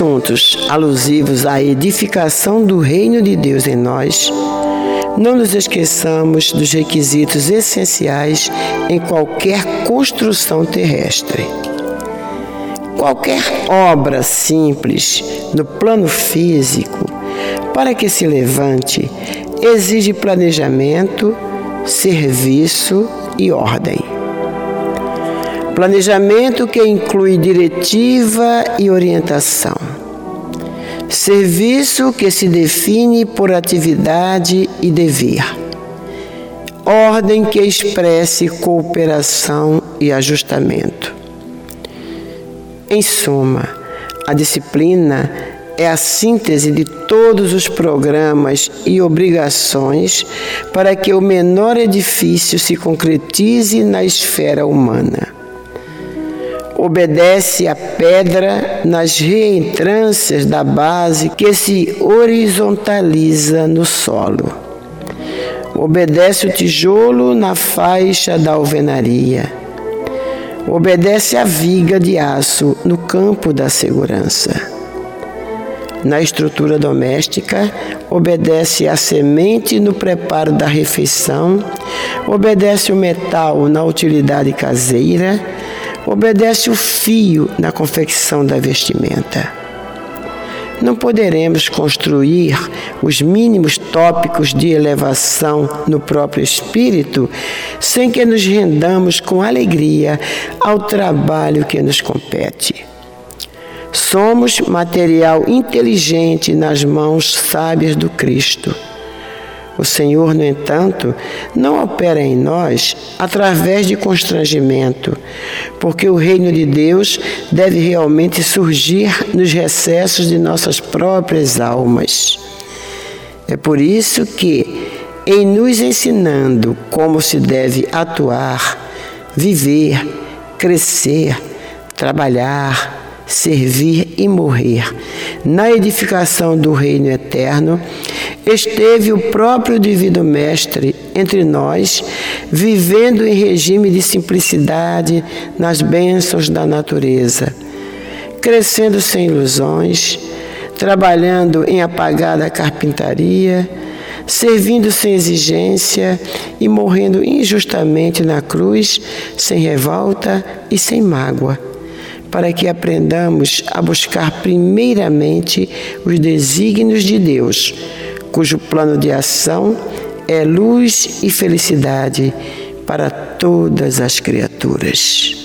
Assuntos alusivos à edificação do reino de Deus em nós, não nos esqueçamos dos requisitos essenciais em qualquer construção terrestre. Qualquer obra simples no plano físico, para que se levante, exige planejamento, serviço e ordem. Planejamento que inclui diretiva e orientação. Serviço que se define por atividade e dever. Ordem que expresse cooperação e ajustamento. Em suma, a disciplina é a síntese de todos os programas e obrigações para que o menor edifício se concretize na esfera humana obedece à pedra nas reentrâncias da base que se horizontaliza no solo. Obedece o tijolo na faixa da alvenaria. Obedece a viga de aço no campo da segurança. Na estrutura doméstica, obedece a semente no preparo da refeição, obedece o metal na utilidade caseira, obedece o fio na confecção da vestimenta. Não poderemos construir os mínimos tópicos de elevação no próprio espírito sem que nos rendamos com alegria ao trabalho que nos compete. Somos material inteligente nas mãos sábias do Cristo o Senhor, no entanto, não opera em nós através de constrangimento, porque o reino de Deus deve realmente surgir nos recessos de nossas próprias almas. É por isso que, em nos ensinando como se deve atuar, viver, crescer, trabalhar, servir e morrer. Na edificação do reino eterno, esteve o próprio Divino Mestre entre nós, vivendo em regime de simplicidade nas bênçãos da natureza, crescendo sem ilusões, trabalhando em apagada carpintaria, servindo sem exigência e morrendo injustamente na cruz, sem revolta e sem mágoa para que aprendamos a buscar primeiramente os desígnios de Deus cujo plano de ação é luz e felicidade para todas as criaturas.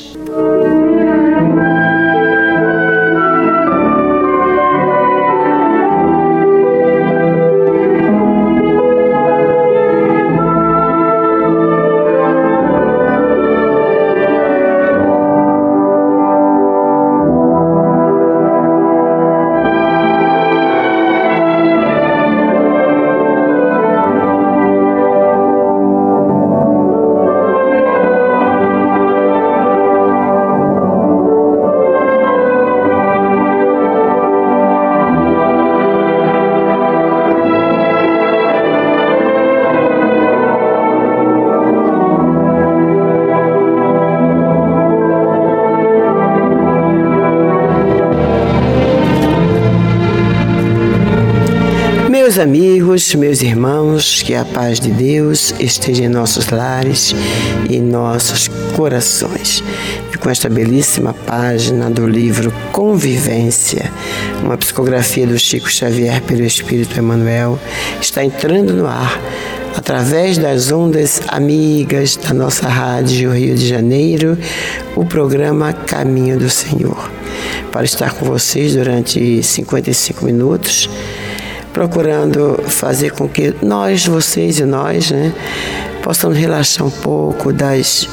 Amigos, meus irmãos, que a paz de Deus esteja em nossos lares e nossos corações. E com esta belíssima página do livro Convivência, uma psicografia do Chico Xavier pelo Espírito Emmanuel, está entrando no ar através das ondas amigas da nossa rádio Rio de Janeiro, o programa Caminho do Senhor. Para estar com vocês durante 55 minutos procurando fazer com que nós, vocês e nós, né, possamos relaxar um pouco das,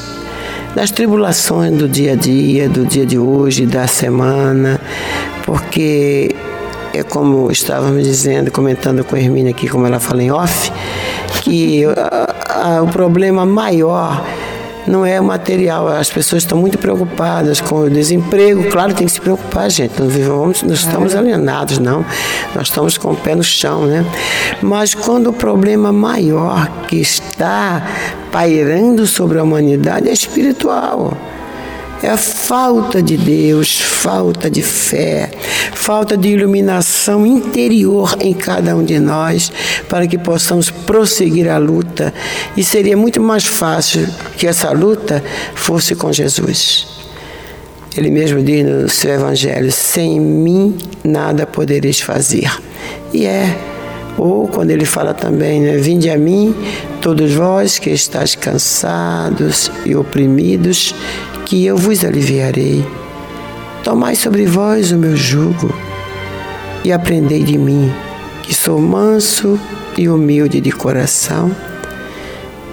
das tribulações do dia a dia, do dia de hoje, da semana, porque é como estávamos dizendo, comentando com a Hermínia aqui, como ela fala em off, que a, a, o problema maior não é material. As pessoas estão muito preocupadas com o desemprego. Claro, tem que se preocupar, gente. Não, vivamos, não estamos alienados, não. Nós estamos com o pé no chão, né? Mas quando o problema maior que está pairando sobre a humanidade é espiritual. É a falta de Deus, falta de fé, falta de iluminação interior em cada um de nós para que possamos prosseguir a luta. E seria muito mais fácil que essa luta fosse com Jesus. Ele mesmo diz no seu Evangelho: sem mim nada podereis fazer. E é. Ou quando ele fala também, né, vinde a mim, todos vós que estáis cansados e oprimidos, que eu vos aliviarei. Tomai sobre vós o meu jugo e aprendei de mim, que sou manso e humilde de coração,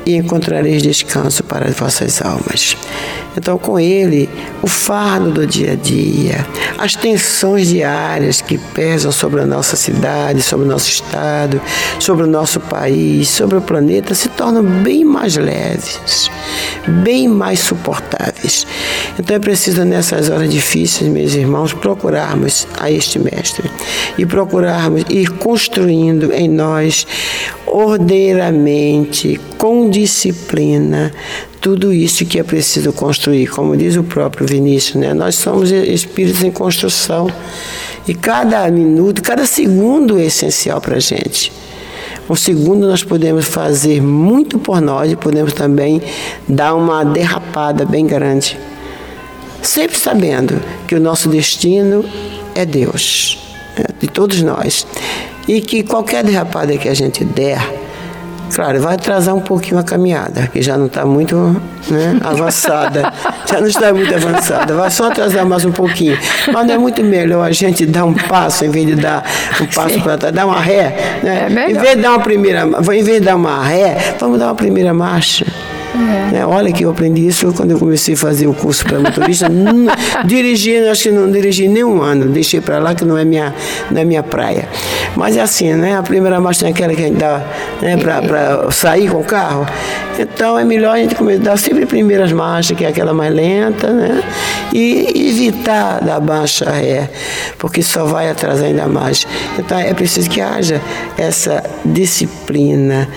e encontrareis descanso para as vossas almas. Então, com ele, o fardo do dia a dia, as tensões diárias que pesam sobre a nossa cidade, sobre o nosso estado, sobre o nosso país, sobre o planeta, se tornam bem mais leves, bem mais suportáveis. Então, é preciso, nessas horas difíceis, meus irmãos, procurarmos a este Mestre e procurarmos ir construindo em nós ordeiramente, com disciplina, tudo isso que é preciso construir, como diz o próprio Vinícius, né? Nós somos espíritos em construção e cada minuto, cada segundo é essencial para a gente. Um segundo nós podemos fazer muito por nós e podemos também dar uma derrapada bem grande. Sempre sabendo que o nosso destino é Deus, né? de todos nós. E que qualquer derrapada que a gente der, Claro, vai atrasar um pouquinho a caminhada, que já não está muito né, avançada. já não está muito avançada. Vai só atrasar mais um pouquinho. Mas não é muito melhor a gente dar um passo em vez de dar um passo para trás, dar uma ré. Né? É em vez de dar uma primeira, em vez de dar uma ré, vamos dar uma primeira marcha. É. Né? Olha que eu aprendi isso quando eu comecei a fazer o curso para motorista. dirigir, acho que não dirigi nem um ano, deixei para lá que não é minha, não é minha praia. Mas é assim, né? A primeira marcha é aquela que a gente dá né, para sair com o carro. Então é melhor a gente dar sempre primeiras marchas, que é aquela mais lenta, né? E evitar da baixa ré, porque só vai atrasar ainda mais. Então é preciso que haja essa disciplina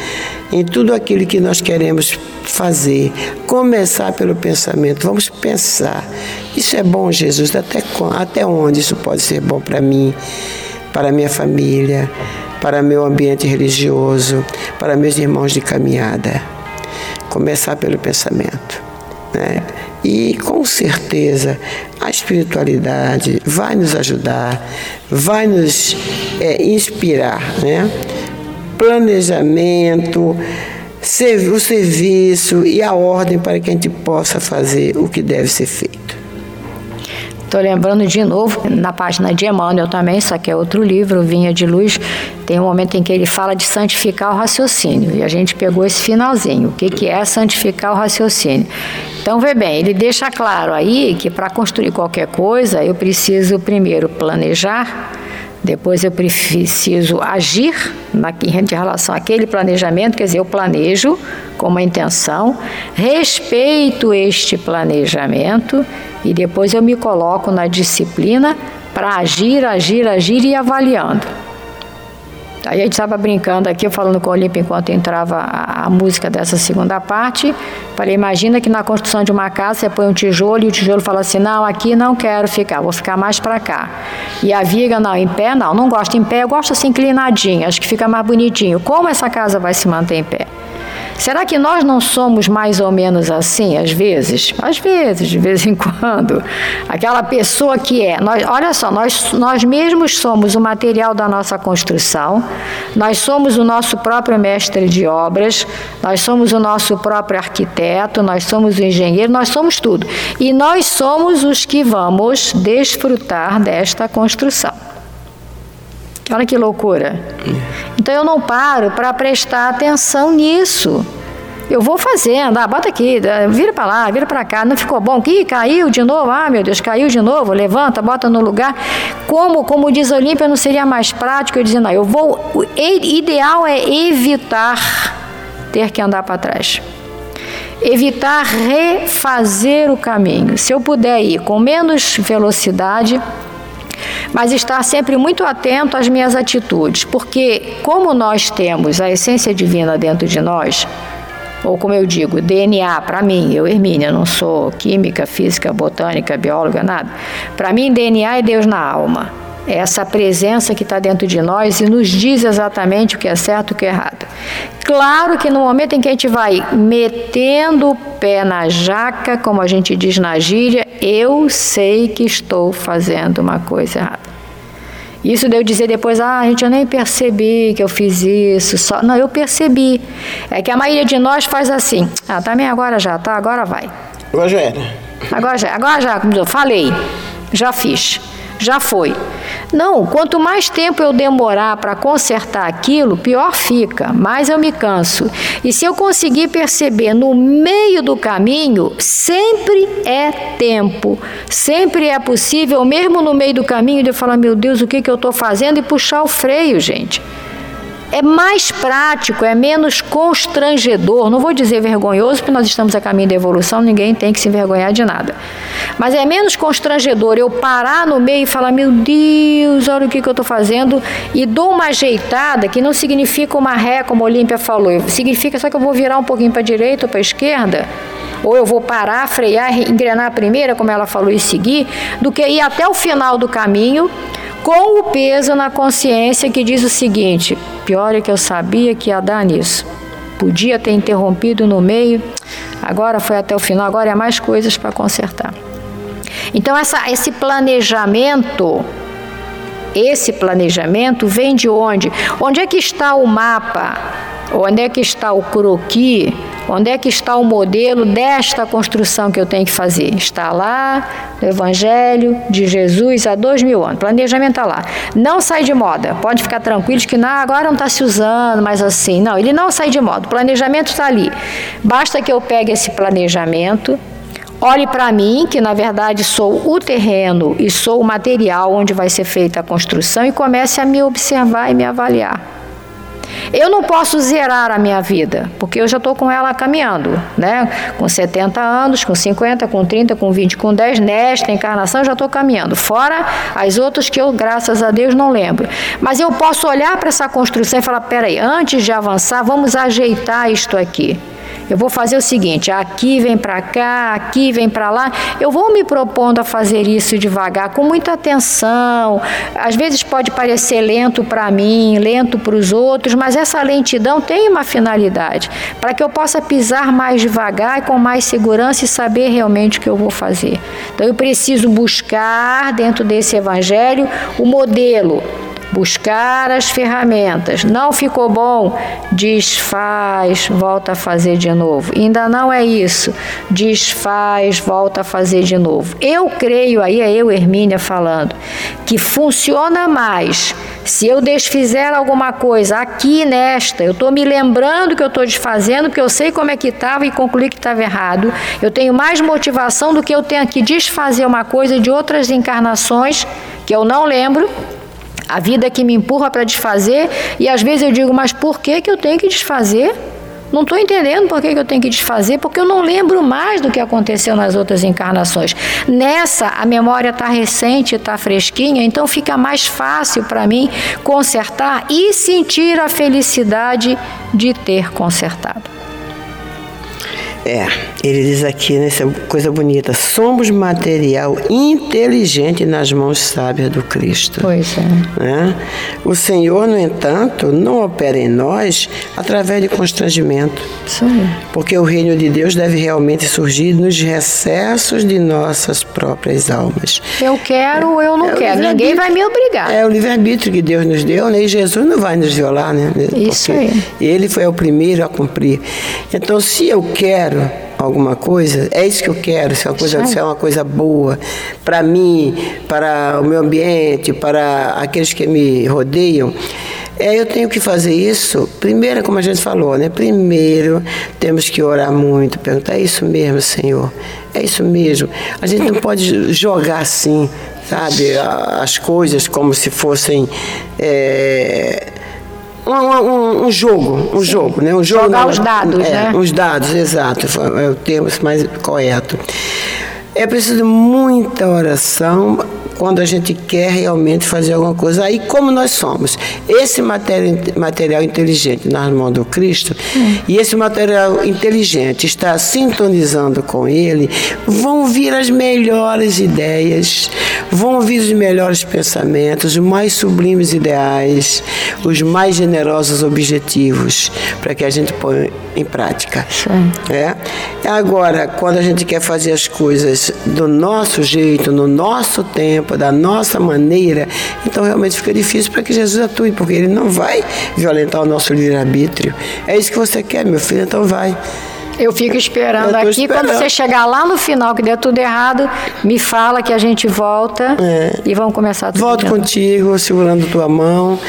em tudo aquilo que nós queremos fazer. Começar pelo pensamento. Vamos pensar. Isso é bom, Jesus? Até, até onde isso pode ser bom para mim, para minha família, para meu ambiente religioso, para meus irmãos de caminhada? Começar pelo pensamento. Né? E com certeza a espiritualidade vai nos ajudar, vai nos é, inspirar, né? planejamento, o serviço e a ordem para que a gente possa fazer o que deve ser feito. Estou lembrando de novo, na página de Emmanuel também, só que é outro livro, Vinha de Luz, tem um momento em que ele fala de santificar o raciocínio. E a gente pegou esse finalzinho. O que, que é santificar o raciocínio? Então, vê bem, ele deixa claro aí que para construir qualquer coisa, eu preciso primeiro planejar, depois eu preciso agir na, em relação àquele planejamento, quer dizer, eu planejo com uma intenção, respeito este planejamento e depois eu me coloco na disciplina para agir, agir, agir e avaliando. Aí a gente estava brincando aqui, eu falando com o Olímpio enquanto entrava a, a, música dessa segunda parte. Falei, imagina que na construção de uma casa você põe um tijolo e o tijolo fala assim, não, aqui não quero ficar, vou ficar mais para cá. E a viga, não, em pé, não, não gosto em pé, eu gosto assim inclinadinho, acho que fica mais bonitinho. Como essa casa vai se manter em pé? Será que nós não somos mais ou menos assim, às vezes? Às vezes, de vez em quando. Aquela pessoa que é. Nós, olha só, nós, nós mesmos somos o material da nossa construção, nós somos o nosso próprio mestre de obras, nós somos o nosso próprio arquiteto, nós somos o engenheiro, nós somos tudo. E nós somos os que vamos desfrutar desta construção. Olha que loucura. Então eu não paro para prestar atenção nisso. Eu vou fazendo, ah, bota aqui, vira para lá, vira para cá, não ficou bom? Ih, caiu de novo, ah, meu Deus, caiu de novo, levanta, bota no lugar. Como, como diz a Olímpia, não seria mais prático eu dizer, não, eu vou, o ideal é evitar ter que andar para trás. Evitar refazer o caminho. Se eu puder ir com menos velocidade, mas estar sempre muito atento às minhas atitudes, porque como nós temos a essência divina dentro de nós, ou como eu digo, DNA, para mim, eu, Hermínia, não sou química, física, botânica, bióloga, nada. Para mim, DNA é Deus na alma. Essa presença que está dentro de nós e nos diz exatamente o que é certo e o que é errado. Claro que no momento em que a gente vai metendo o pé na jaca, como a gente diz na gíria, eu sei que estou fazendo uma coisa errada. Isso de eu dizer depois, ah, gente, eu nem percebi que eu fiz isso. Só... Não, eu percebi. É que a maioria de nós faz assim. Ah, também agora já, tá? Agora vai. Agora já era. Agora já, agora já, como eu falei, já fiz já foi. Não, quanto mais tempo eu demorar para consertar aquilo, pior fica, mais eu me canso. E se eu conseguir perceber no meio do caminho, sempre é tempo, sempre é possível, mesmo no meio do caminho, de falar: meu Deus, o que, que eu estou fazendo? E puxar o freio, gente é mais prático, é menos constrangedor. Não vou dizer vergonhoso, porque nós estamos a caminho da evolução, ninguém tem que se envergonhar de nada. Mas é menos constrangedor eu parar no meio e falar: meu Deus, olha o que, que eu estou fazendo, e dou uma ajeitada, que não significa uma ré, como a Olímpia falou, significa só que eu vou virar um pouquinho para a direita ou para a esquerda ou eu vou parar, frear, engrenar a primeira, como ela falou, e seguir, do que ir até o final do caminho com o peso na consciência que diz o seguinte: pior é que eu sabia que ia dar nisso. Podia ter interrompido no meio, agora foi até o final, agora é mais coisas para consertar. Então, essa, esse planejamento, esse planejamento vem de onde? Onde é que está o mapa? Onde é que está o croquis? Onde é que está o modelo desta construção que eu tenho que fazer? Está lá no Evangelho de Jesus há dois mil anos. Planejamento está lá. Não sai de moda. Pode ficar tranquilos que não, agora não está se usando mais assim. Não, ele não sai de moda. O planejamento está ali. Basta que eu pegue esse planejamento, olhe para mim, que na verdade sou o terreno e sou o material onde vai ser feita a construção, e comece a me observar e me avaliar. Eu não posso zerar a minha vida, porque eu já estou com ela caminhando, né? Com 70 anos, com 50, com 30, com 20, com 10, nesta encarnação eu já estou caminhando. Fora as outras que eu, graças a Deus, não lembro. Mas eu posso olhar para essa construção e falar: peraí, antes de avançar, vamos ajeitar isto aqui. Eu vou fazer o seguinte: aqui vem para cá, aqui vem para lá. Eu vou me propondo a fazer isso devagar, com muita atenção. Às vezes pode parecer lento para mim, lento para os outros, mas essa lentidão tem uma finalidade para que eu possa pisar mais devagar e com mais segurança e saber realmente o que eu vou fazer. Então eu preciso buscar dentro desse evangelho o modelo buscar as ferramentas. Não ficou bom? Desfaz, volta a fazer de novo. Ainda não é isso. Desfaz, volta a fazer de novo. Eu creio, aí é eu, Hermínia, falando, que funciona mais se eu desfizer alguma coisa aqui nesta, eu estou me lembrando que eu estou desfazendo, porque eu sei como é que estava e concluí que estava errado. Eu tenho mais motivação do que eu tenho que desfazer uma coisa de outras encarnações que eu não lembro a vida que me empurra para desfazer, e às vezes eu digo, mas por que, que eu tenho que desfazer? Não estou entendendo por que, que eu tenho que desfazer, porque eu não lembro mais do que aconteceu nas outras encarnações. Nessa, a memória está recente, está fresquinha, então fica mais fácil para mim consertar e sentir a felicidade de ter consertado. É, ele diz aqui nessa coisa bonita: somos material inteligente nas mãos sábias do Cristo. Pois é. Né? O Senhor, no entanto, não opera em nós através de constrangimento. Sim. Porque o reino de Deus deve realmente surgir nos recessos de nossas próprias almas. Eu quero ou eu não é quero. Ninguém vai me obrigar. É o livre-arbítrio que Deus nos deu, né? E Jesus não vai nos violar, né? Isso aí. Ele foi o primeiro a cumprir. Então, se eu quero quero alguma coisa, é isso que eu quero, se é uma coisa, se é uma coisa boa para mim, para o meu ambiente, para aqueles que me rodeiam. É, eu tenho que fazer isso, primeiro, como a gente falou, né? Primeiro temos que orar muito, perguntar, é isso mesmo, Senhor? É isso mesmo. A gente não pode jogar assim, sabe, as coisas como se fossem. É, um, um, um, jogo, um Sim. jogo, né? Um jogo Jogar não, os dados, é, né? Os dados, exato, é o termo mais correto. É preciso muita oração, quando a gente quer realmente fazer alguma coisa. Aí, como nós somos, esse material, material inteligente nas mãos do Cristo, hum. e esse material inteligente está sintonizando com Ele, vão vir as melhores ideias, vão vir os melhores pensamentos, os mais sublimes ideais, os mais generosos objetivos, para que a gente ponha em prática. Sim. É? Agora, quando a gente quer fazer as coisas do nosso jeito, no nosso tempo, tempo, da nossa maneira, então realmente fica difícil para que Jesus atue, porque ele não vai violentar o nosso livre-arbítrio. É isso que você quer, meu filho, então vai. Eu fico esperando aqui. Esperando. Quando você chegar lá no final, que der tudo errado, me fala que a gente volta é. e vamos começar tudo. Volto contigo, segurando tua mão.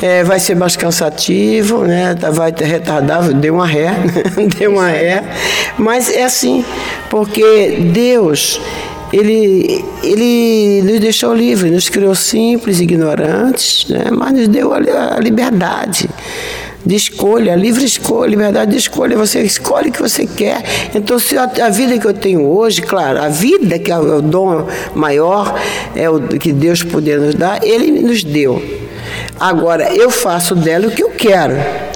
É, vai ser mais cansativo, né? Tá, vai ter retardar, deu uma ré, deu uma ré. Mas é assim, porque Deus ele, ele nos deixou livre, nos criou simples, ignorantes, né? mas nos deu a, a liberdade de escolha, livre escolha, liberdade de escolha. Você escolhe o que você quer. Então, se a, a, vida que eu tenho hoje, claro, a vida que é o dom maior, é o que Deus poder nos dar, Ele nos deu. Agora, eu faço dela o que eu quero.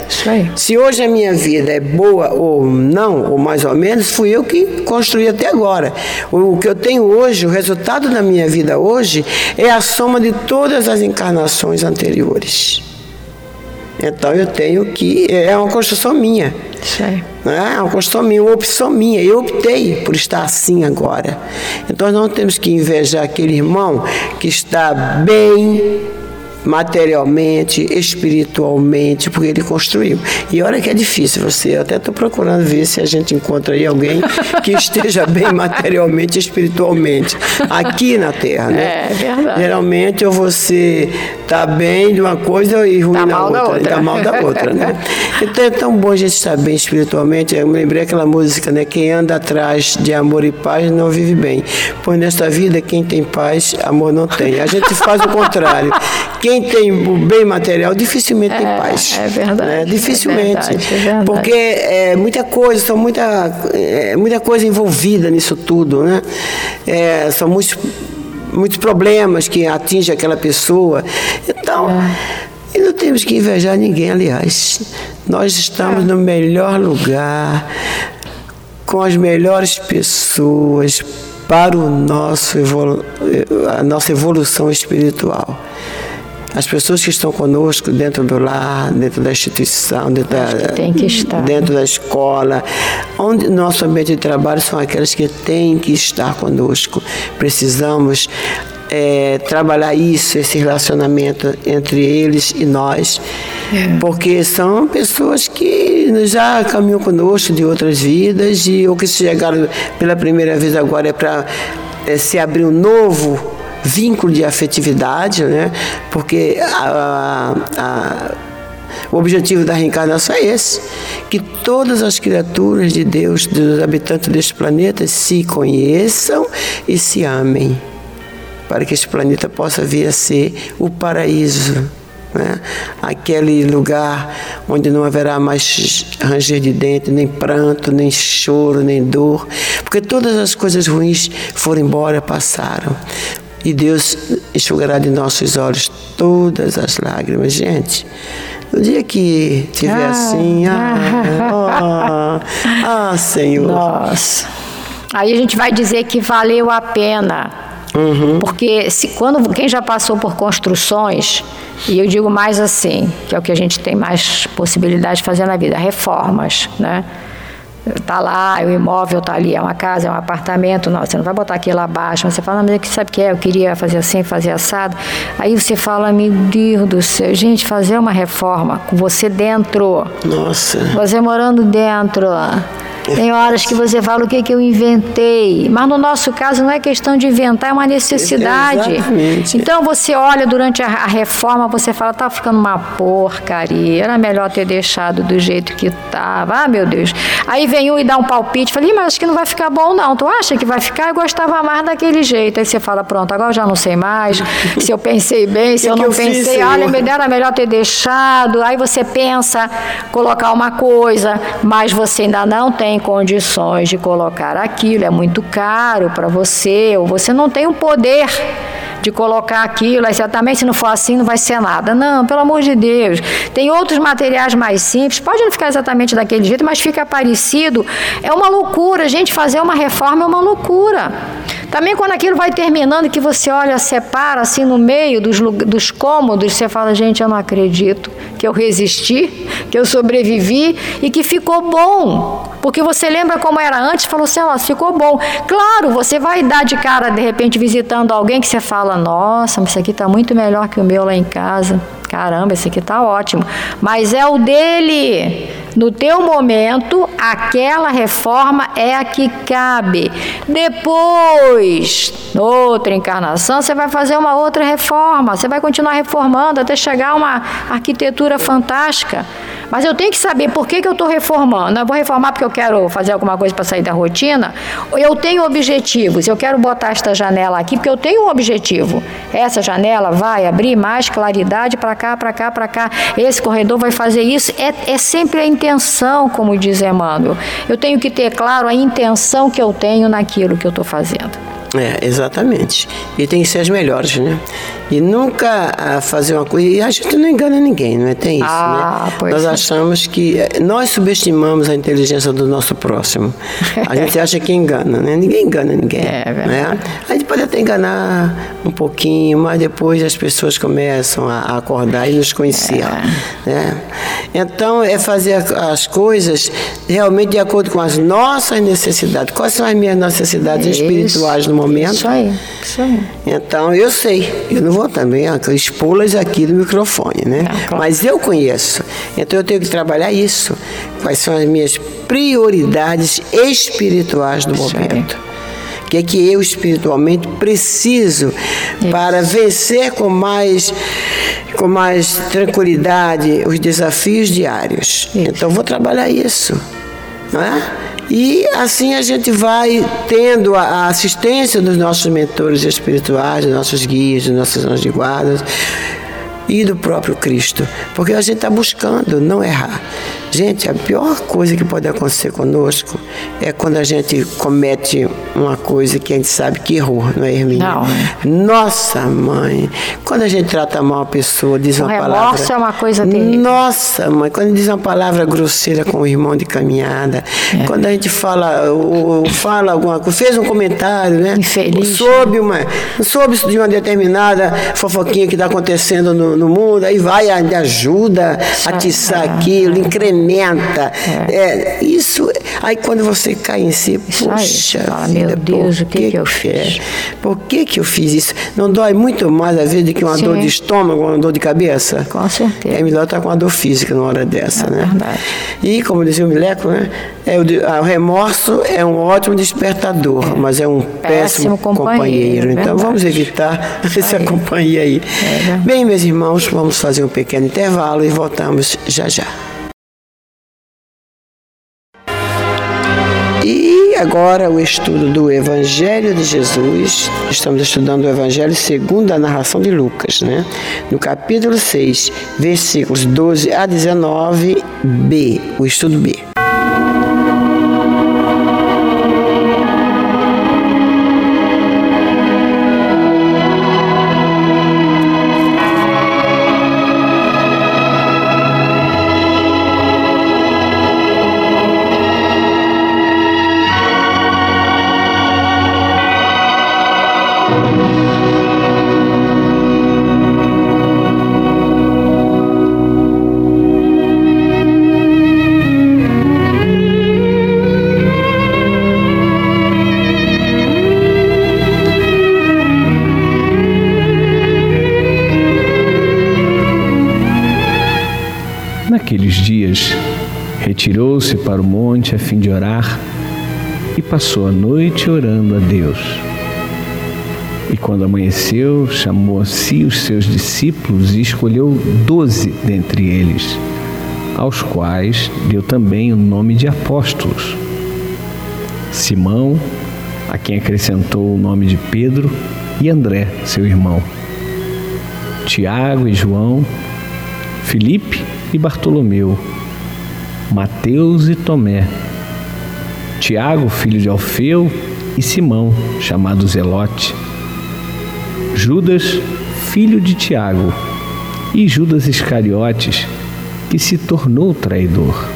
Isso aí. Se hoje a minha vida é boa ou não, ou mais ou menos, fui eu que construí até agora. O que eu tenho hoje, o resultado da minha vida hoje, é a soma de todas as encarnações anteriores. Então eu tenho que. É uma construção minha. Isso aí. Né? É uma construção minha, uma opção minha. Eu optei por estar assim agora. Então nós não temos que invejar aquele irmão que está bem materialmente, espiritualmente, porque ele construiu. E olha que é difícil você, eu até estou procurando ver se a gente encontra aí alguém que esteja bem materialmente, espiritualmente, aqui na Terra, né? É, verdade. Geralmente ou você está bem de uma coisa e ruim tá na outra, outra. está mal da outra, né? Então é tão bom a gente estar bem espiritualmente. Eu me lembrei aquela música, né? Quem anda atrás de amor e paz não vive bem. Pois nesta vida, quem tem paz, amor não tem. A gente faz o contrário. Quem tem o bem material dificilmente é, tem paz. É verdade. Né? Dificilmente. É verdade, é verdade. Porque é muita coisa, são muita, é, muita coisa envolvida nisso tudo, né? É, são muitos, muitos problemas que atingem aquela pessoa. Então, é. e não temos que invejar ninguém, aliás. Nós estamos é. no melhor lugar, com as melhores pessoas para o nosso a nossa evolução espiritual as pessoas que estão conosco dentro do lar, dentro da instituição, dentro, da, dentro da escola, onde nosso ambiente de trabalho são aquelas que têm que estar conosco. Precisamos é, trabalhar isso, esse relacionamento entre eles e nós, é. porque são pessoas que já caminham conosco de outras vidas e ou que chegaram pela primeira vez agora é para é, se abrir um novo vínculo de afetividade, né? porque a, a, o objetivo da reencarnação é esse: que todas as criaturas de Deus, dos habitantes deste planeta, se conheçam e se amem, para que este planeta possa vir a ser o paraíso né? aquele lugar onde não haverá mais ranger de dente, nem pranto, nem choro, nem dor, porque todas as coisas ruins foram embora, passaram. E Deus enxugará de nossos olhos todas as lágrimas. Gente, no dia que tiver ah, assim, ah, ah, ah, Senhor. Nossa. Aí a gente vai dizer que valeu a pena. Uhum. Porque se, quando quem já passou por construções, e eu digo mais assim, que é o que a gente tem mais possibilidade de fazer na vida, reformas, né? Tá lá, o imóvel tá ali, é uma casa, é um apartamento, não, você não vai botar aquilo lá abaixo, você fala, mas sabe o que é? Eu queria fazer assim, fazer assado. Aí você fala, meu Deus do céu, gente, fazer uma reforma com você dentro. Nossa. Você morando dentro. Tem horas que você fala o que, que eu inventei. Mas no nosso caso não é questão de inventar, é uma necessidade. Exatamente. Então você olha durante a, reforma, você fala, tá ficando uma porcaria. Era melhor ter deixado do jeito que estava. Ah, meu Deus. Aí vem um e dá um palpite. Falei, mas acho que não vai ficar bom, não. Tu acha que vai ficar? Eu gostava mais daquele jeito. Aí você fala, pronto, agora eu já não sei mais. se eu pensei bem, se que eu não eu pensei, fiz, olha, melhor, era melhor ter deixado. Aí você pensa colocar uma coisa, mas você ainda não tem condições de colocar aquilo, é muito caro para você, ou você não tem o poder de colocar aquilo, aí também se não for assim não vai ser nada. Não, pelo amor de Deus. Tem outros materiais mais simples, pode não ficar exatamente daquele jeito, mas fica parecido. É uma loucura, gente, fazer uma reforma é uma loucura. Também quando aquilo vai terminando, que você olha, separa assim no meio dos, dos cômodos, você fala, gente, eu não acredito que eu resisti, que eu sobrevivi e que ficou bom. Porque você lembra como era antes falou assim, ó, ficou bom. Claro, você vai dar de cara, de repente, visitando alguém que você fala, nossa, mas isso aqui está muito melhor que o meu lá em casa. Caramba, esse aqui está ótimo. Mas é o dele. No teu momento, aquela reforma é a que cabe. Depois, outra encarnação, você vai fazer uma outra reforma. Você vai continuar reformando até chegar a uma arquitetura fantástica. Mas eu tenho que saber por que, que eu estou reformando. Eu vou reformar porque eu quero fazer alguma coisa para sair da rotina? Eu tenho objetivos? Eu quero botar esta janela aqui porque eu tenho um objetivo. Essa janela vai abrir mais claridade para cá, para cá, para cá. Esse corredor vai fazer isso. É, é sempre a intenção, como diz Emmanuel. Eu tenho que ter claro a intenção que eu tenho naquilo que eu estou fazendo. É, exatamente. E tem que ser as melhores, né? E nunca ah, fazer uma coisa. E a gente não engana ninguém, não é? Tem isso, ah, né? Pois nós é. achamos que. Eh, nós subestimamos a inteligência do nosso próximo. A gente acha que engana, né? Ninguém engana ninguém. É, é verdade. Né? A gente pode até enganar um pouquinho, mas depois as pessoas começam a acordar e nos conhecer. É. Né? Então, é fazer as coisas realmente de acordo com as nossas necessidades. Quais são as minhas necessidades espirituais no momento? Isso aí, isso aí. Então, eu sei. Eu não vou também expô-las aqui no microfone, né? É, claro. Mas eu conheço. Então, eu tenho que trabalhar isso. Quais são as minhas prioridades espirituais no isso momento? Aí que é que eu espiritualmente preciso Isso. para vencer com mais com mais tranquilidade os desafios diários. Isso. Então vou trabalhar isso, não é? E assim a gente vai tendo a assistência dos nossos mentores espirituais, dos nossos guias, dos nossos anjos de guarda e do próprio Cristo, porque a gente está buscando não errar. Gente, a pior coisa que pode acontecer conosco é quando a gente comete uma coisa que a gente sabe que errou, não é, Hermínia? Não. Nossa, mãe, quando a gente trata mal a pessoa, diz o uma palavra. é uma coisa terrível. Nossa, mãe, quando diz uma palavra grosseira com o irmão de caminhada, é. quando a gente fala, ou, fala alguma coisa, fez um comentário, né? Infeliz. Soube, uma, soube de uma determinada fofoquinha que está acontecendo no, no, mundo, aí vai, ajuda a atiçar é. aquilo, incrementa alimenta. É. É, isso, aí quando você cai em si, puxa, fala, meu Deus, o que, que, eu fiz? Por que, que eu fiz isso? Não dói muito mais às vezes do que uma Sim. dor de estômago, uma dor de cabeça? Com certeza. É melhor estar com uma dor física numa hora dessa, é né? Verdade. E como dizia o Mileco, né? É, o, remorso é um ótimo despertador, é. mas é um péssimo, péssimo companheiro. companheiro. Então vamos evitar essa companhia aí. É Bem, meus irmãos, vamos fazer um pequeno intervalo e voltamos já já. E agora o estudo do Evangelho de Jesus. Estamos estudando o Evangelho segundo a narração de Lucas, né? No capítulo 6, versículos 12 a 19b, o estudo B. monte a fim de orar e passou a noite orando a Deus. E quando amanheceu, chamou a si os seus discípulos e escolheu doze dentre eles, aos quais deu também o nome de apóstolos. Simão, a quem acrescentou o nome de Pedro, e André, seu irmão. Tiago e João, Filipe e Bartolomeu, Mateus e Tomé, Tiago, filho de Alfeu, e Simão, chamado Zelote, Judas, filho de Tiago, e Judas Iscariotes, que se tornou traidor.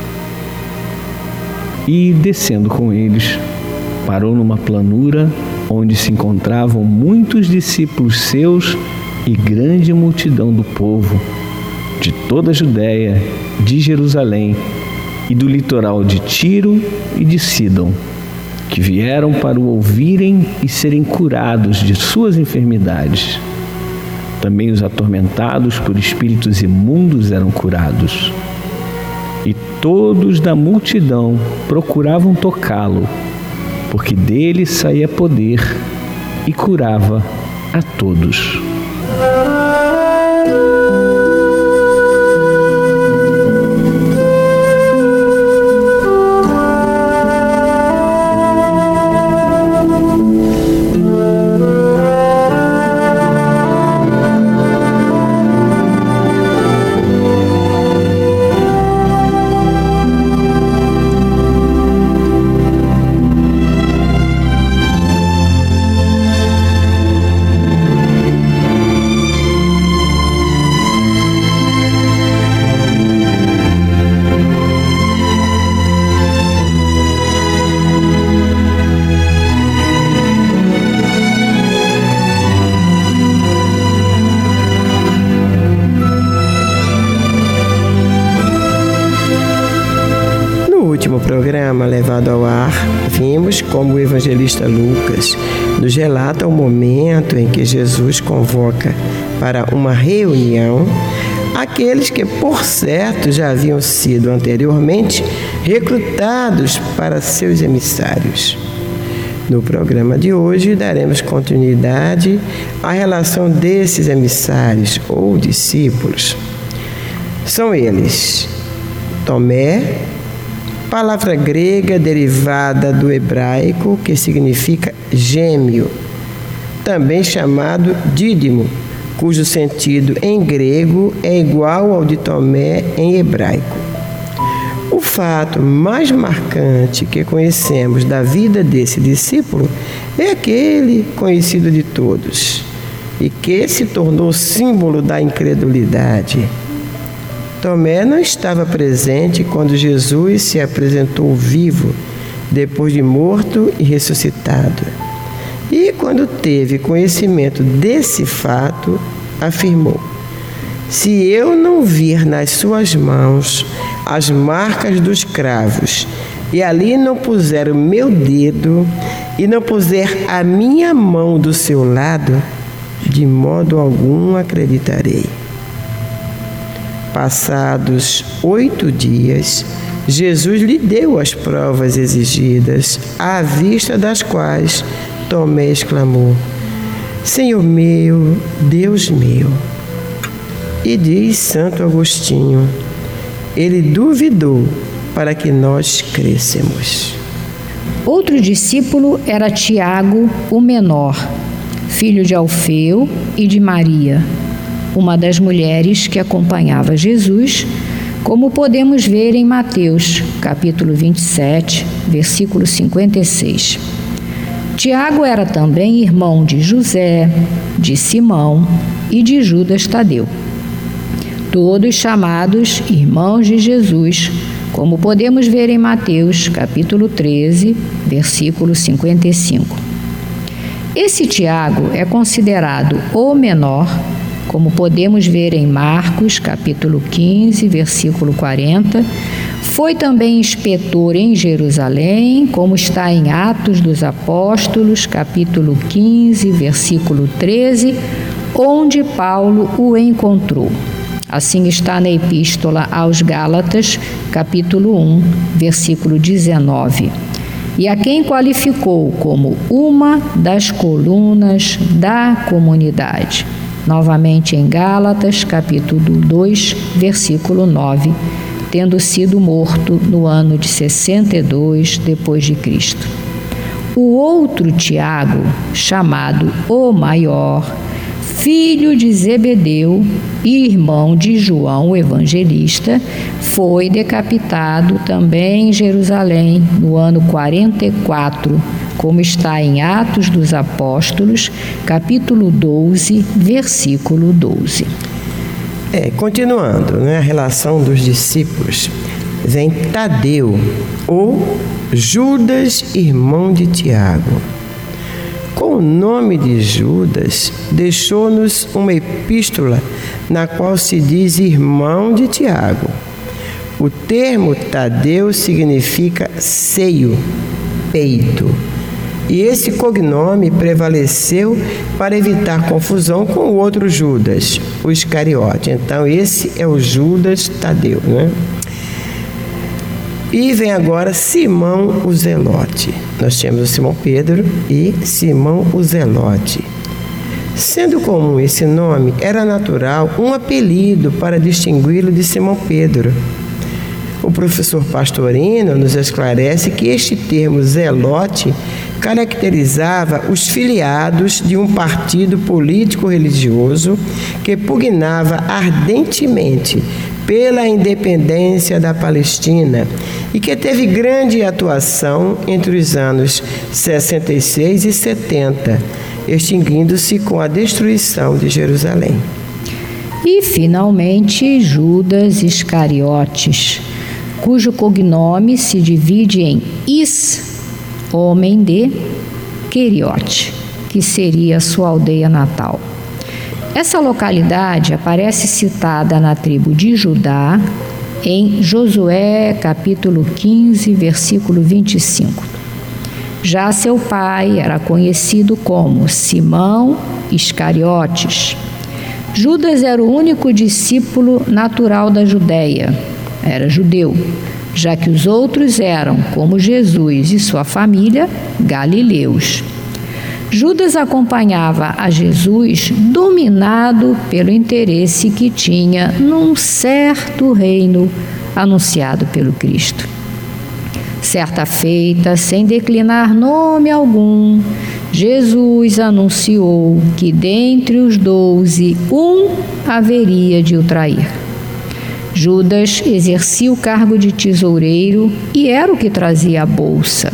E, descendo com eles, parou numa planura onde se encontravam muitos discípulos seus e grande multidão do povo de toda a Judéia, de Jerusalém e do litoral de Tiro e de Sidom, que vieram para o ouvirem e serem curados de suas enfermidades. Também os atormentados por espíritos imundos eram curados. E todos da multidão procuravam tocá-lo, porque dele saía poder e curava a todos. Como o evangelista Lucas nos relata o momento em que Jesus convoca para uma reunião aqueles que, por certo, já haviam sido anteriormente recrutados para seus emissários. No programa de hoje, daremos continuidade à relação desses emissários ou discípulos. São eles Tomé, palavra grega derivada do hebraico que significa gêmeo, também chamado dídimo, cujo sentido em grego é igual ao de Tomé em hebraico. O fato mais marcante que conhecemos da vida desse discípulo é aquele conhecido de todos e que se tornou símbolo da incredulidade Tomé não estava presente quando Jesus se apresentou vivo, depois de morto e ressuscitado. E quando teve conhecimento desse fato, afirmou: Se eu não vir nas suas mãos as marcas dos cravos, e ali não puser o meu dedo, e não puser a minha mão do seu lado, de modo algum acreditarei. Passados oito dias, Jesus lhe deu as provas exigidas, à vista das quais Tomé exclamou: Senhor meu, Deus meu. E diz Santo Agostinho: Ele duvidou para que nós crescemos. Outro discípulo era Tiago, o menor, filho de Alfeu e de Maria, uma das mulheres que acompanhava Jesus, como podemos ver em Mateus, capítulo 27, versículo 56. Tiago era também irmão de José, de Simão e de Judas Tadeu, todos chamados irmãos de Jesus, como podemos ver em Mateus, capítulo 13, versículo 55. Esse Tiago é considerado o menor, como podemos ver em Marcos, capítulo 15, versículo 40. Foi também inspetor em Jerusalém, como está em Atos dos Apóstolos, capítulo 15, versículo 13, onde Paulo o encontrou. Assim está na Epístola aos Gálatas, capítulo 1, versículo 19. E a quem qualificou como uma das colunas da comunidade. Novamente em Gálatas, capítulo 2, versículo 9, tendo sido morto no ano de 62 depois de Cristo. O outro Tiago, chamado o maior, filho de Zebedeu e irmão de João o Evangelista, foi decapitado também em Jerusalém no ano 44, como está em Atos dos Apóstolos, capítulo 12, versículo 12. É, continuando, né, a relação dos discípulos, vem Tadeu, ou Judas, irmão de Tiago com o nome de Judas, deixou-nos uma epístola na qual se diz irmão de Tiago. O termo Tadeu significa seio, peito. E esse cognome prevaleceu para evitar confusão com o outro Judas, o Iscariote. Então, esse é o Judas Tadeu, né? E vem agora Simão o Zelote. Nós temos o Simão Pedro e Simão o Zelote. Sendo comum esse nome, era natural um apelido para distingui-lo de Simão Pedro. O professor Pastorino nos esclarece que este termo zelote caracterizava os filiados de um partido político-religioso que pugnava ardentemente pela independência da Palestina e que teve grande atuação entre os anos 66 e 70, extinguindo-se com a destruição de Jerusalém. E, finalmente, Judas Iscariotes, cujo cognome se divide em Is, homem de Queriote, que seria sua aldeia natal. Essa localidade aparece citada na tribo de Judá em Josué capítulo 15, versículo 25. Já seu pai era conhecido como Simão Iscariotes. Judas era o único discípulo natural da Judéia, era judeu, já que os outros eram, como Jesus e sua família, galileus. Judas acompanhava a Jesus dominado pelo interesse que tinha num certo reino anunciado pelo Cristo. Certa feita, sem declinar nome algum, Jesus anunciou que dentre os doze, um haveria de o trair. Judas exercia o cargo de tesoureiro e era o que trazia a bolsa.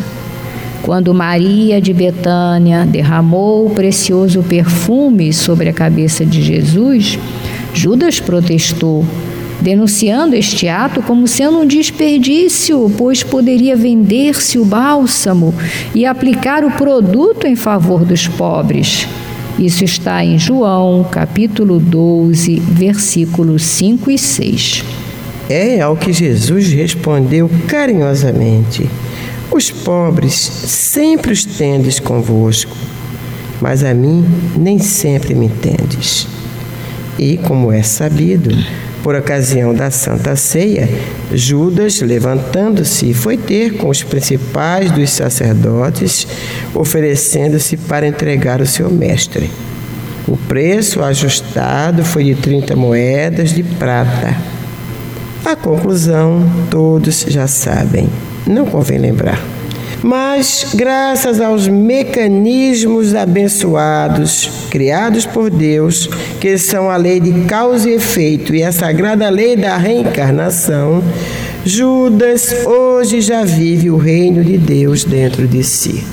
Quando Maria de Betânia derramou o precioso perfume sobre a cabeça de Jesus, Judas protestou, denunciando este ato como sendo um desperdício, pois poderia vender-se o bálsamo e aplicar o produto em favor dos pobres. Isso está em João, capítulo 12, versículos 5 e 6. É ao que Jesus respondeu carinhosamente. Os pobres sempre os tendes convosco, mas a mim nem sempre me tendes. E, como é sabido, por ocasião da Santa Ceia, Judas, levantando-se, foi ter com os principais dos sacerdotes, oferecendo-se para entregar o seu mestre. O preço ajustado foi de 30 moedas de prata. A conclusão todos já sabem não convém lembrar. Mas, graças aos mecanismos abençoados criados por Deus, que são a lei de causa e efeito e a sagrada lei da reencarnação, Judas hoje já vive o reino de Deus dentro de si.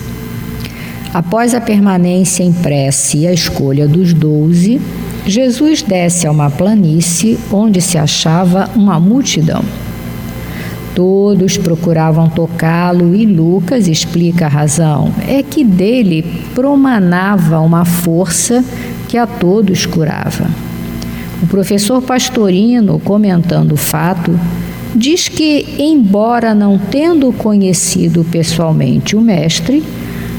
Após a permanência em prece e a escolha dos doze, Jesus desce a uma planície onde se achava uma multidão. Todos procuravam tocá-lo e Lucas explica a razão. É que dele promanava uma força que a todos curava. O professor Pastorino, comentando o fato, diz que, embora não tendo conhecido pessoalmente o mestre,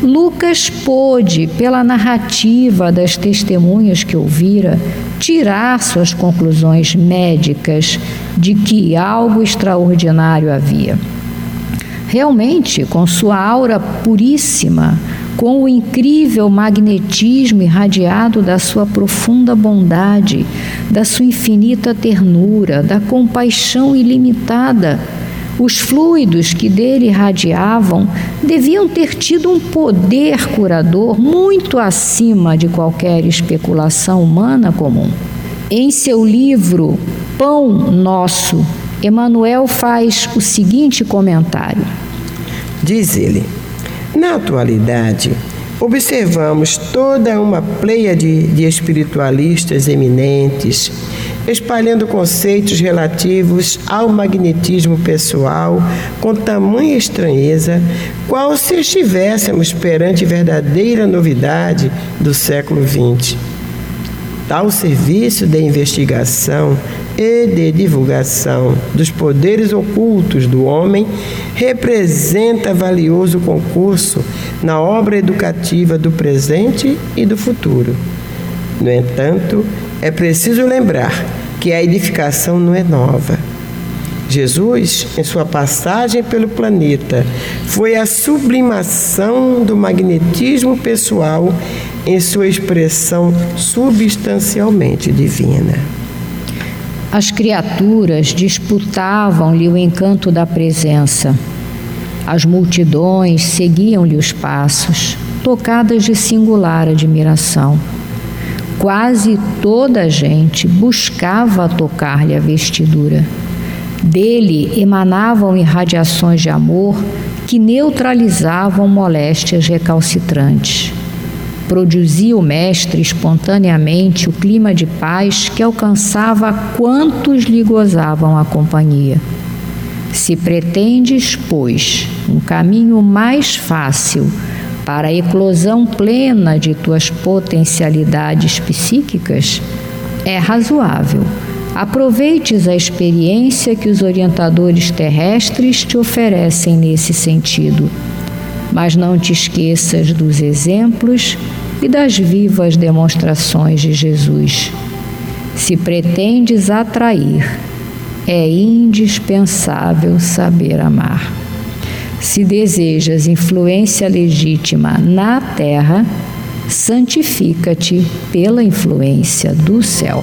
Lucas pôde, pela narrativa das testemunhas que ouvira, tirar suas conclusões médicas de que algo extraordinário havia. Realmente, com sua aura puríssima, com o incrível magnetismo irradiado da sua profunda bondade, da sua infinita ternura, da compaixão ilimitada, os fluidos que dele irradiavam deviam ter tido um poder curador muito acima de qualquer especulação humana comum. Em seu livro Pão Nosso, Emmanuel faz o seguinte comentário: Diz ele, na atualidade, observamos toda uma pleia de, de espiritualistas eminentes espalhando conceitos relativos ao magnetismo pessoal com tamanha estranheza, qual se estivéssemos perante verdadeira novidade do século XX. Tal serviço de investigação e de divulgação dos poderes ocultos do homem representa valioso concurso na obra educativa do presente e do futuro. No entanto, é preciso lembrar que a edificação não é nova. Jesus, em sua passagem pelo planeta, foi a sublimação do magnetismo pessoal em sua expressão substancialmente divina. As criaturas disputavam-lhe o encanto da presença. As multidões seguiam-lhe os passos, tocadas de singular admiração. Quase toda a gente buscava tocar-lhe a vestidura. Dele emanavam irradiações de amor que neutralizavam moléstias recalcitrantes. Produzia o mestre espontaneamente o clima de paz que alcançava quantos lhe gozavam a companhia. Se pretendes, pois, um caminho mais fácil para a eclosão plena de tuas potencialidades psíquicas, é razoável. Aproveites a experiência que os orientadores terrestres te oferecem nesse sentido, mas não te esqueças dos exemplos e das vivas demonstrações de Jesus. Se pretendes atrair, é indispensável saber amar. Se desejas influência legítima na terra, santifica-te pela influência do céu.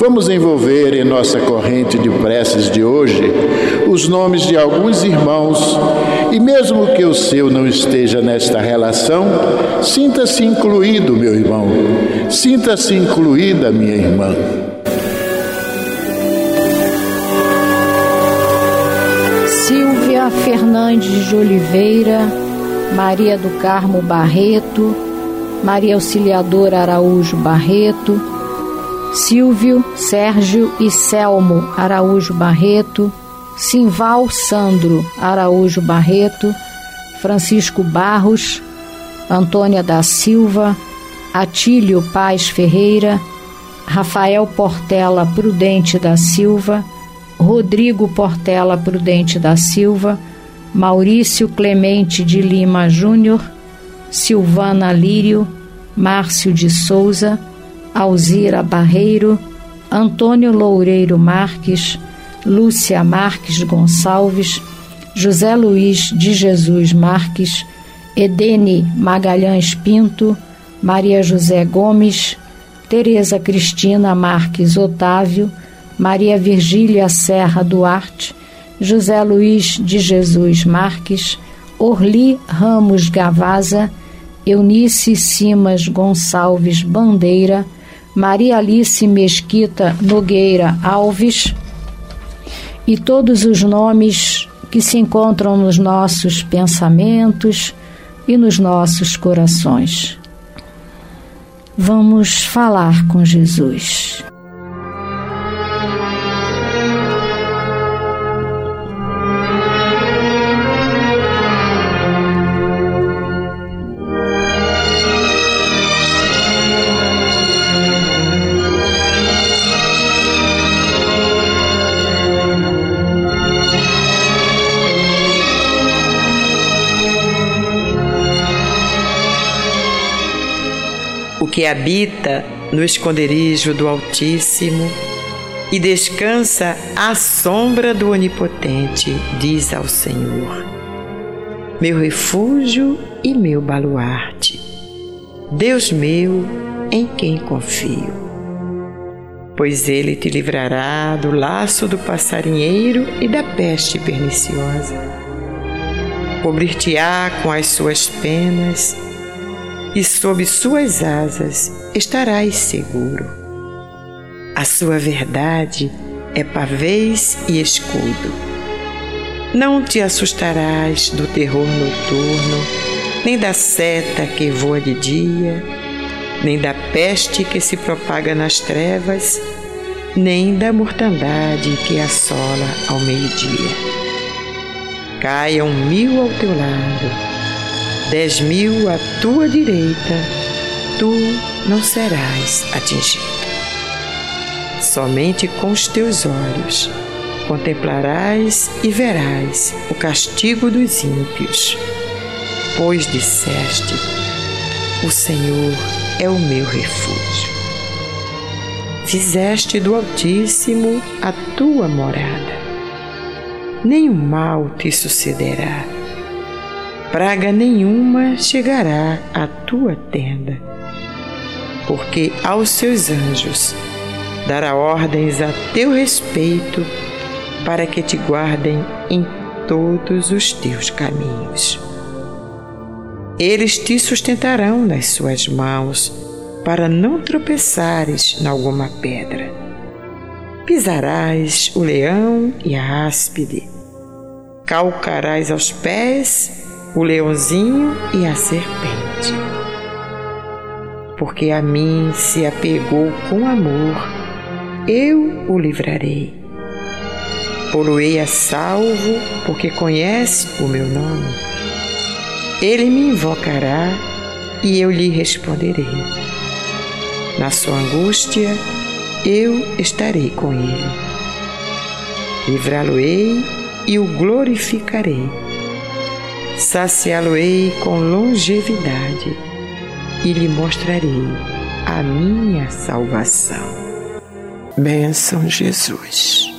Vamos envolver em nossa corrente de preces de hoje os nomes de alguns irmãos e, mesmo que o seu não esteja nesta relação, sinta-se incluído, meu irmão, sinta-se incluída, minha irmã. Silvia Fernandes de Oliveira, Maria do Carmo Barreto, Maria Auxiliadora Araújo Barreto, Silvio, Sérgio e Selmo Araújo Barreto, Simval Sandro Araújo Barreto, Francisco Barros, Antônia da Silva, Atílio Paz Ferreira, Rafael Portela Prudente da Silva, Rodrigo Portela Prudente da Silva, Maurício Clemente de Lima Júnior, Silvana Lírio, Márcio de Souza, Alzira Barreiro, Antônio Loureiro Marques, Lúcia Marques Gonçalves, José Luiz de Jesus Marques, Edene Magalhães Pinto, Maria José Gomes, Tereza Cristina Marques Otávio, Maria Virgília Serra Duarte, José Luiz de Jesus Marques, Orli Ramos Gavaza, Eunice Simas Gonçalves Bandeira, Maria Alice Mesquita Nogueira Alves e todos os nomes que se encontram nos nossos pensamentos e nos nossos corações. Vamos falar com Jesus. Que habita no esconderijo do Altíssimo e descansa à sombra do Onipotente, diz ao Senhor: Meu refúgio e meu baluarte, Deus meu, em quem confio. Pois ele te livrará do laço do passarinheiro e da peste perniciosa. Cobrir-te-á com as suas penas e sob suas asas estarás seguro. A sua verdade é pavês e escudo. Não te assustarás do terror noturno, nem da seta que voa de dia, nem da peste que se propaga nas trevas, nem da mortandade que assola ao meio-dia. Caiam mil ao teu lado dez mil à tua direita, tu não serás atingido. Somente com os teus olhos contemplarás e verás o castigo dos ímpios, pois disseste: O Senhor é o meu refúgio. Fizeste do Altíssimo a tua morada. Nenhum mal te sucederá praga nenhuma chegará à tua tenda, porque aos seus anjos dará ordens a teu respeito para que te guardem em todos os teus caminhos. Eles te sustentarão nas suas mãos, para não tropeçares em alguma pedra. Pisarás o leão e a áspide, calcarás aos pés o leãozinho e a serpente. Porque a mim se apegou com amor, eu o livrarei. Poloei a salvo, porque conhece o meu nome. Ele me invocará e eu lhe responderei. Na sua angústia, eu estarei com ele. Livrá-lo-ei e o glorificarei saciá-lo-ei com longevidade e lhe mostrarei a minha salvação. Bênção, Jesus.